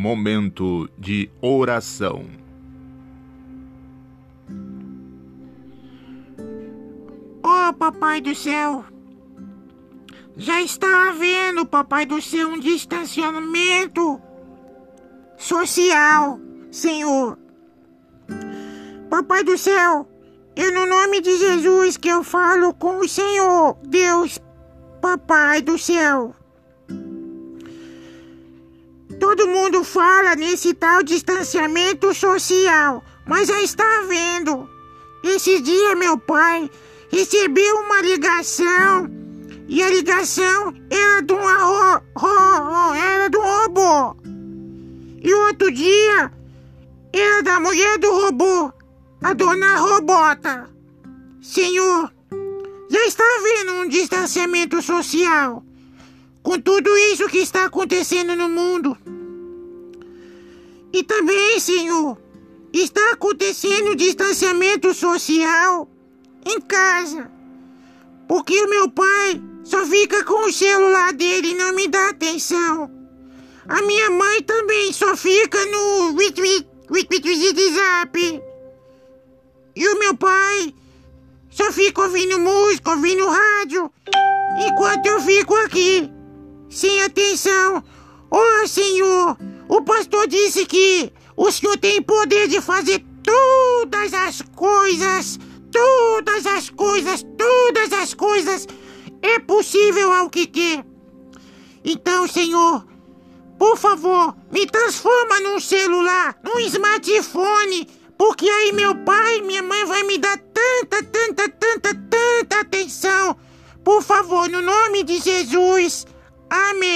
momento de oração. Oh, Papai do Céu, já está havendo, Papai do Céu, um distanciamento social, Senhor. Papai do Céu, é no nome de Jesus que eu falo com o Senhor, Deus, Papai do Céu. Todo mundo fala nesse tal distanciamento social, mas já está vendo. Esse dia meu pai recebeu uma ligação e a ligação era de era do robô. E outro dia era da mulher do robô, a dona Robota. Senhor, já está havendo um distanciamento social com tudo isso que está acontecendo no mundo. E também, Senhor, está acontecendo distanciamento social em casa. Porque o meu pai só fica com o celular dele e não me dá atenção. A minha mãe também só fica no WhatsApp. E o meu pai só fica ouvindo música, ouvindo rádio, enquanto eu fico aqui, sem atenção. Oh, Senhor, o pastor disse que o Senhor tem poder de fazer todas as coisas, todas as coisas, todas as coisas. É possível ao que quer. Então, Senhor, por favor, me transforma num celular, num smartphone, porque aí meu pai e minha mãe vai me dar tanta, tanta, tanta, tanta atenção. Por favor, no nome de Jesus. Amém.